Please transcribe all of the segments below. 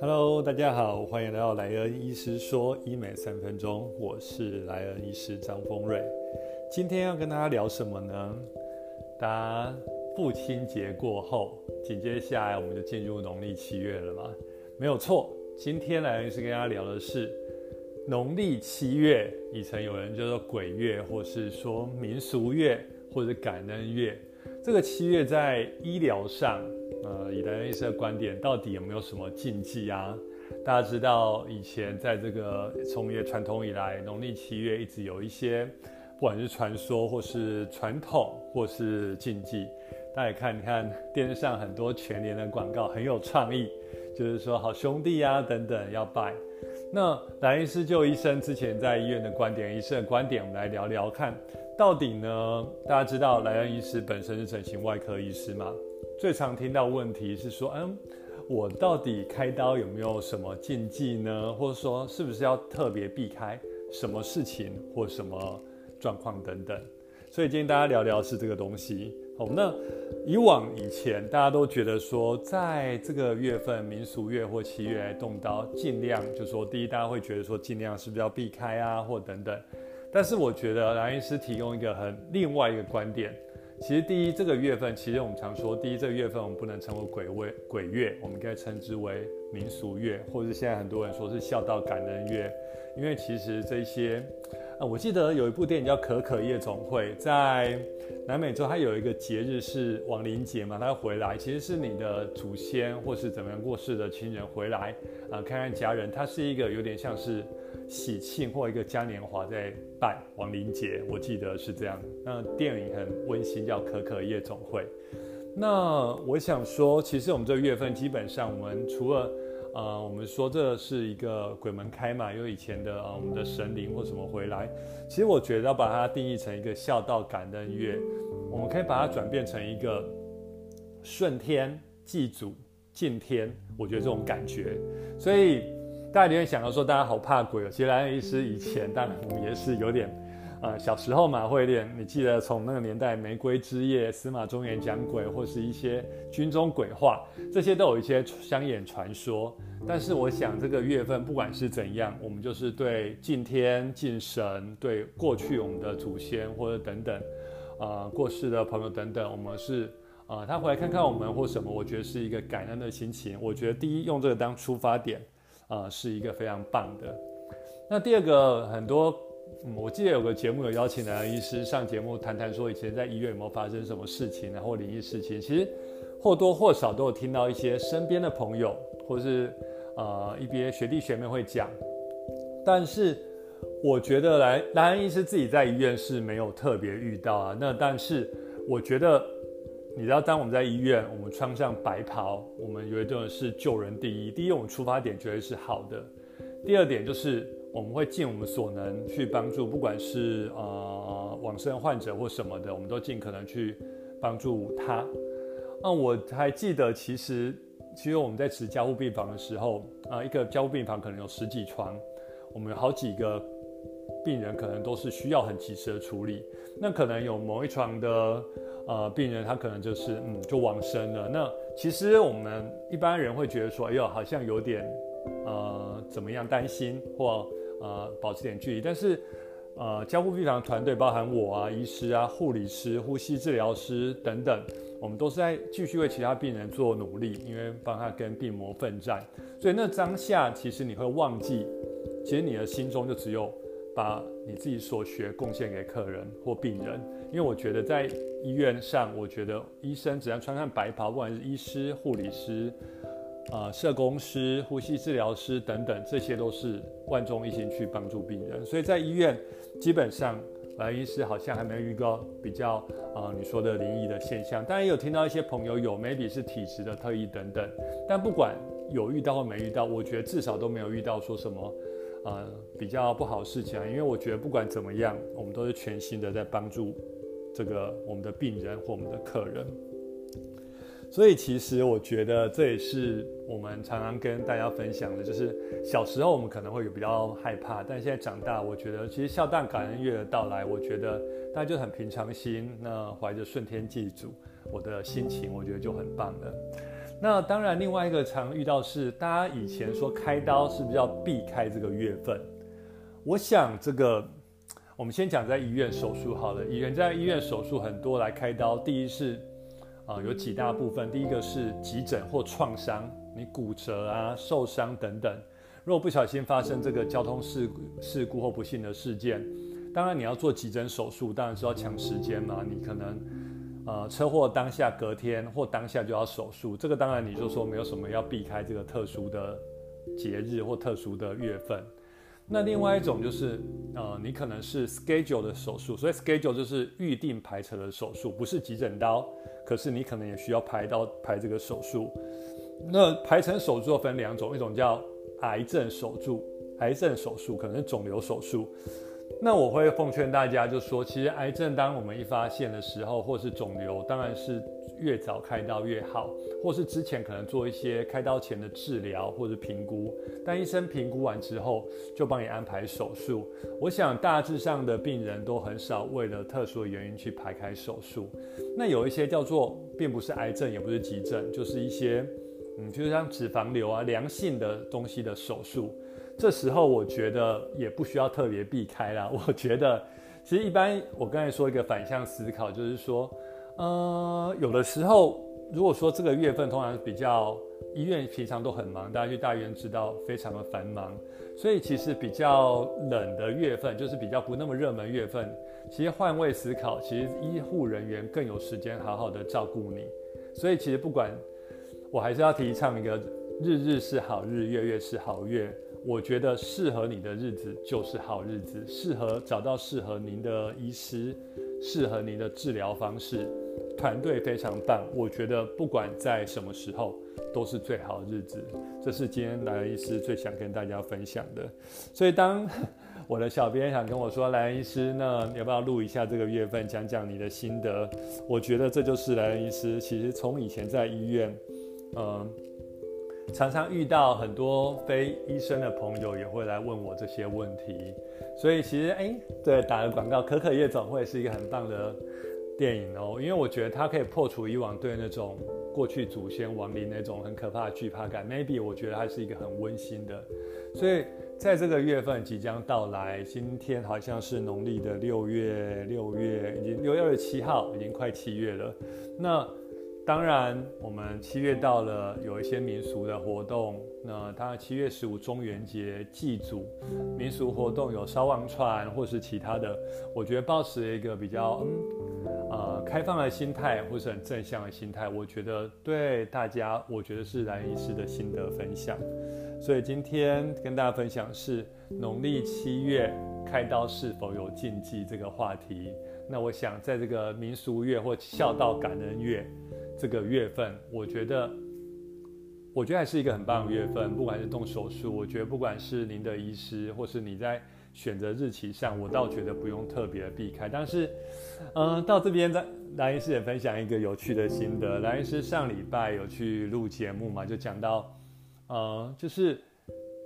Hello，大家好，欢迎来到莱恩医师说医美三分钟，我是莱恩医师张丰瑞。今天要跟大家聊什么呢？大家父亲节过后，紧接下来我们就进入农历七月了嘛？没有错，今天莱恩医师跟大家聊的是农历七月，以前有人叫做鬼月，或是说民俗月，或者感恩月。这个七月在医疗上。呃，以莱恩医师的观点，到底有没有什么禁忌啊？大家知道，以前在这个从业传统以来，农历七月一直有一些，不管是传说，或是传统，或是禁忌。大家看，你看电视上很多全年的广告很有创意，就是说好兄弟啊等等要拜。那莱恩医师就医生之前在医院的观点，医生的观点，我们来聊聊看，到底呢？大家知道莱恩医师本身是整形外科医师嘛？最常听到问题是说，嗯，我到底开刀有没有什么禁忌呢？或者说，是不是要特别避开什么事情或什么状况等等？所以今天大家聊聊是这个东西。好，那以往以前大家都觉得说，在这个月份民俗月或七月来动刀，尽量就说第一，大家会觉得说尽量是不是要避开啊，或等等。但是我觉得蓝医师提供一个很另外一个观点。其实第一，这个月份，其实我们常说，第一这个月份我们不能称为鬼位鬼月，我们应该称之为民俗月，或者是现在很多人说是孝道感恩月，因为其实这些，啊，我记得有一部电影叫《可可夜总会》，在南美洲，它有一个节日是亡灵节嘛，它回来，其实是你的祖先或是怎么样过世的亲人回来啊，看看家人，它是一个有点像是。喜庆或一个嘉年华在拜亡灵节，我记得是这样。那电影很温馨，叫《可可夜总会》。那我想说，其实我们这个月份基本上，我们除了呃，我们说这是一个鬼门开嘛，因为以前的呃我们的神灵或什么回来。其实我觉得要把它定义成一个孝道感恩月，我们可以把它转变成一个顺天祭祖敬天，我觉得这种感觉，所以。大家你会想到说，大家好怕鬼哦。其实莱恩医师以前，当然我们也是有点，呃，小时候嘛会练。你记得从那个年代，《玫瑰之夜》、司马中原讲鬼，或是一些军中鬼话，这些都有一些乡野传说。但是我想，这个月份不管是怎样，我们就是对敬天敬神，对过去我们的祖先或者等等，呃，过世的朋友等等，我们是呃，他回来看看我们或什么，我觉得是一个感恩的心情。我觉得第一，用这个当出发点。啊，是一个非常棒的。那第二个，很多，我记得有个节目有邀请男医师上节目谈谈，说以前在医院有没有发生什么事情，然后灵异事情。其实或多或少都有听到一些身边的朋友，或是呃一些学弟学妹会讲。但是我觉得来男医师自己在医院是没有特别遇到啊。那但是我觉得。你知道，当我们在医院，我们穿上白袍，我们有一种是救人第一。第一，我们出发点绝对是好的；第二点就是我们会尽我们所能去帮助，不管是呃往生患者或什么的，我们都尽可能去帮助他。那我还记得，其实其实我们在持加护病房的时候，啊，一个加护病房可能有十几床，我们有好几个病人可能都是需要很及时的处理。那可能有某一床的。呃，病人他可能就是嗯，就往生了。那其实我们一般人会觉得说，哎呦，好像有点呃怎么样担心或呃保持点距离。但是呃，交互病房团队包含我啊、医师啊、护理师、呼吸治疗师等等，我们都是在继续为其他病人做努力，因为帮他跟病魔奋战。所以那当下其实你会忘记，其实你的心中就只有。把你自己所学贡献给客人或病人，因为我觉得在医院上，我觉得医生只要穿上白袍，不管是医师、护理师、啊社工师、呼吸治疗师等等，这些都是万众一心去帮助病人。所以在医院，基本上来医师好像还没有遇到比较啊你说的灵异的现象，当然也有听到一些朋友有，maybe 是体质的特异等等。但不管有遇到或没遇到，我觉得至少都没有遇到说什么。呃，比较不好事情啊，因为我觉得不管怎么样，我们都是全心的在帮助这个我们的病人或我们的客人。所以其实我觉得这也是我们常常跟大家分享的，就是小时候我们可能会有比较害怕，但现在长大，我觉得其实孝诞感恩月的到来，我觉得大家就很平常心，那怀着顺天祭祖我的心情，我觉得就很棒了。那当然，另外一个常遇到是，大家以前说开刀是不是要避开这个月份？我想这个，我们先讲在医院手术好了。以前在医院手术很多来开刀，第一是。啊，有几大部分。第一个是急诊或创伤，你骨折啊、受伤等等。如果不小心发生这个交通事事故或不幸的事件，当然你要做急诊手术，当然是要抢时间嘛。你可能呃车祸当下隔天或当下就要手术，这个当然你就说没有什么要避开这个特殊的节日或特殊的月份。那另外一种就是，呃，你可能是 schedule 的手术，所以 schedule 就是预定排程的手术，不是急诊刀，可是你可能也需要排到排这个手术。那排成手术分两种，一种叫癌症手术，癌症手术可能是肿瘤手术。那我会奉劝大家，就说其实癌症当我们一发现的时候，或是肿瘤，当然是。越早开刀越好，或是之前可能做一些开刀前的治疗或者评估，但医生评估完之后就帮你安排手术。我想大致上的病人都很少为了特殊的原因去排开手术。那有一些叫做并不是癌症也不是急症，就是一些嗯，就是像脂肪瘤啊良性的东西的手术。这时候我觉得也不需要特别避开啦。我觉得其实一般我刚才说一个反向思考，就是说。呃，有的时候，如果说这个月份通常比较医院平常都很忙，大家去大医院知道非常的繁忙，所以其实比较冷的月份，就是比较不那么热门月份，其实换位思考，其实医护人员更有时间好好的照顾你。所以其实不管，我还是要提倡一个日日是好日，月月是好月。我觉得适合你的日子就是好日子，适合找到适合您的医师，适合您的治疗方式。团队非常棒，我觉得不管在什么时候都是最好的日子。这是今天莱恩医师最想跟大家分享的。所以当我的小编想跟我说，莱恩医师，那要不要录一下这个月份，讲讲你的心得？我觉得这就是莱恩医师。其实从以前在医院，嗯，常常遇到很多非医生的朋友也会来问我这些问题。所以其实，哎，对，打个广告，可可夜总会是一个很棒的。电影哦，因为我觉得它可以破除以往对那种过去祖先亡灵那种很可怕的惧怕感。Maybe 我觉得它是一个很温馨的，所以在这个月份即将到来，今天好像是农历的六月，六月已经六月二十七号，已经快七月了。那当然，我们七月到了，有一些民俗的活动。那当然，七月十五中元节祭祖，民俗活动有烧旺串或是其他的。我觉得保持一个比较嗯呃开放的心态，或是很正向的心态，我觉得对大家，我觉得是蓝医师的心得分享。所以今天跟大家分享是农历七月开刀是否有禁忌这个话题。那我想在这个民俗月或孝道感恩月。这个月份，我觉得，我觉得还是一个很棒的月份。不管是动手术，我觉得不管是您的医师，或是你在选择日期上，我倒觉得不用特别避开。但是，嗯，到这边，在蓝医师也分享一个有趣的心得。蓝医师上礼拜有去录节目嘛，就讲到，呃，就是。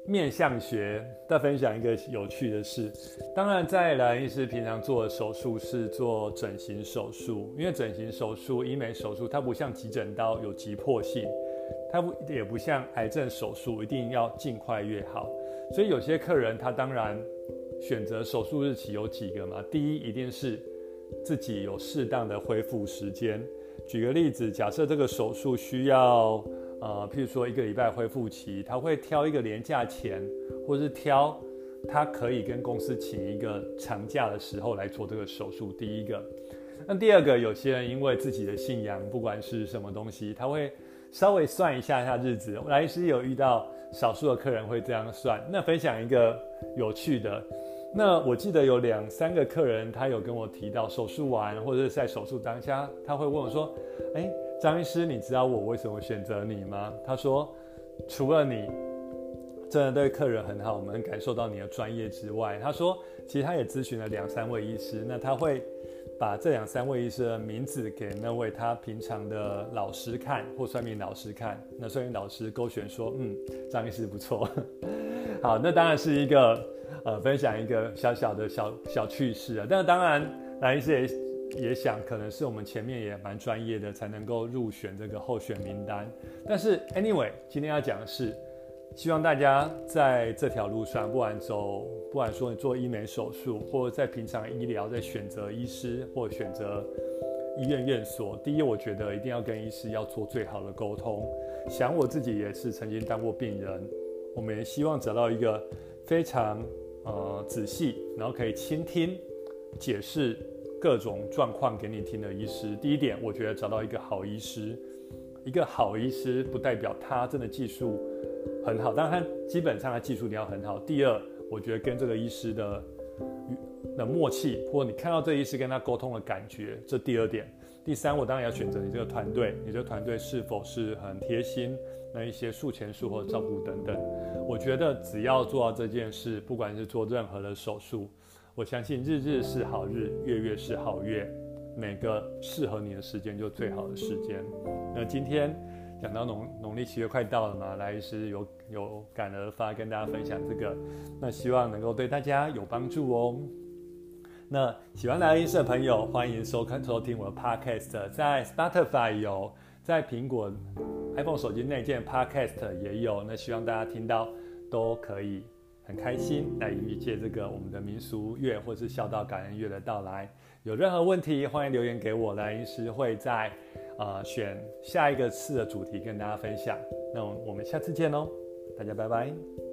面相学再分享一个有趣的事，当然在蓝医师平常做的手术是做整形手术，因为整形手术、医美手术它不像急诊刀有急迫性，它不也不像癌症手术一定要尽快越好，所以有些客人他当然选择手术日期有几个嘛，第一一定是自己有适当的恢复时间，举个例子，假设这个手术需要。呃，譬如说一个礼拜恢复期，他会挑一个年假前，或是挑他可以跟公司请一个长假的时候来做这个手术。第一个，那第二个，有些人因为自己的信仰，不管是什么东西，他会稍微算一下下日子。我来是有遇到少数的客人会这样算。那分享一个有趣的，那我记得有两三个客人，他有跟我提到手术完或者是在手术当下，他会问我说：“哎。”张医师，你知道我为什么选择你吗？他说，除了你真的对客人很好，我们感受到你的专业之外，他说，其实他也咨询了两三位医师，那他会把这两三位医师的名字给那位他平常的老师看，或算命老师看。那算命老师勾选说：“嗯，张医师不错。”好，那当然是一个呃分享一个小小的小小趣事啊。但是当然，蓝医师也也想，可能是我们前面也蛮专业的，才能够入选这个候选名单。但是 anyway，今天要讲的是。希望大家在这条路上，不管走，不管说你做医美手术，或者在平常医疗在选择医师或选择医院院所，第一，我觉得一定要跟医师要做最好的沟通。想我自己也是曾经当过病人，我们也希望找到一个非常呃仔细，然后可以倾听、解释各种状况给你听的医师。第一点，我觉得找到一个好医师，一个好医师不代表他真的技术。很好，但他基本上他技术一定要很好。第二，我觉得跟这个医师的的默契，或你看到这医师跟他沟通的感觉，这第二点。第三，我当然要选择你这个团队，你这个团队是否是很贴心，那一些术前术或照顾等等。我觉得只要做到这件事，不管是做任何的手术，我相信日日是好日，月月是好月，每个适合你的时间就最好的时间。那今天。讲到农农历七月快到了嘛，来医师有有感而发跟大家分享这个，那希望能够对大家有帮助哦。那喜欢来医师的朋友，欢迎收看收听我的 podcast，在 Spotify 有，在苹果 iPhone 手机内建 podcast 也有，那希望大家听到都可以很开心来迎接这个我们的民俗月或是孝道感恩月的到来。有任何问题，欢迎留言给我，来临时会在。呃，选下一个次的主题跟大家分享，那我们下次见喽，大家拜拜。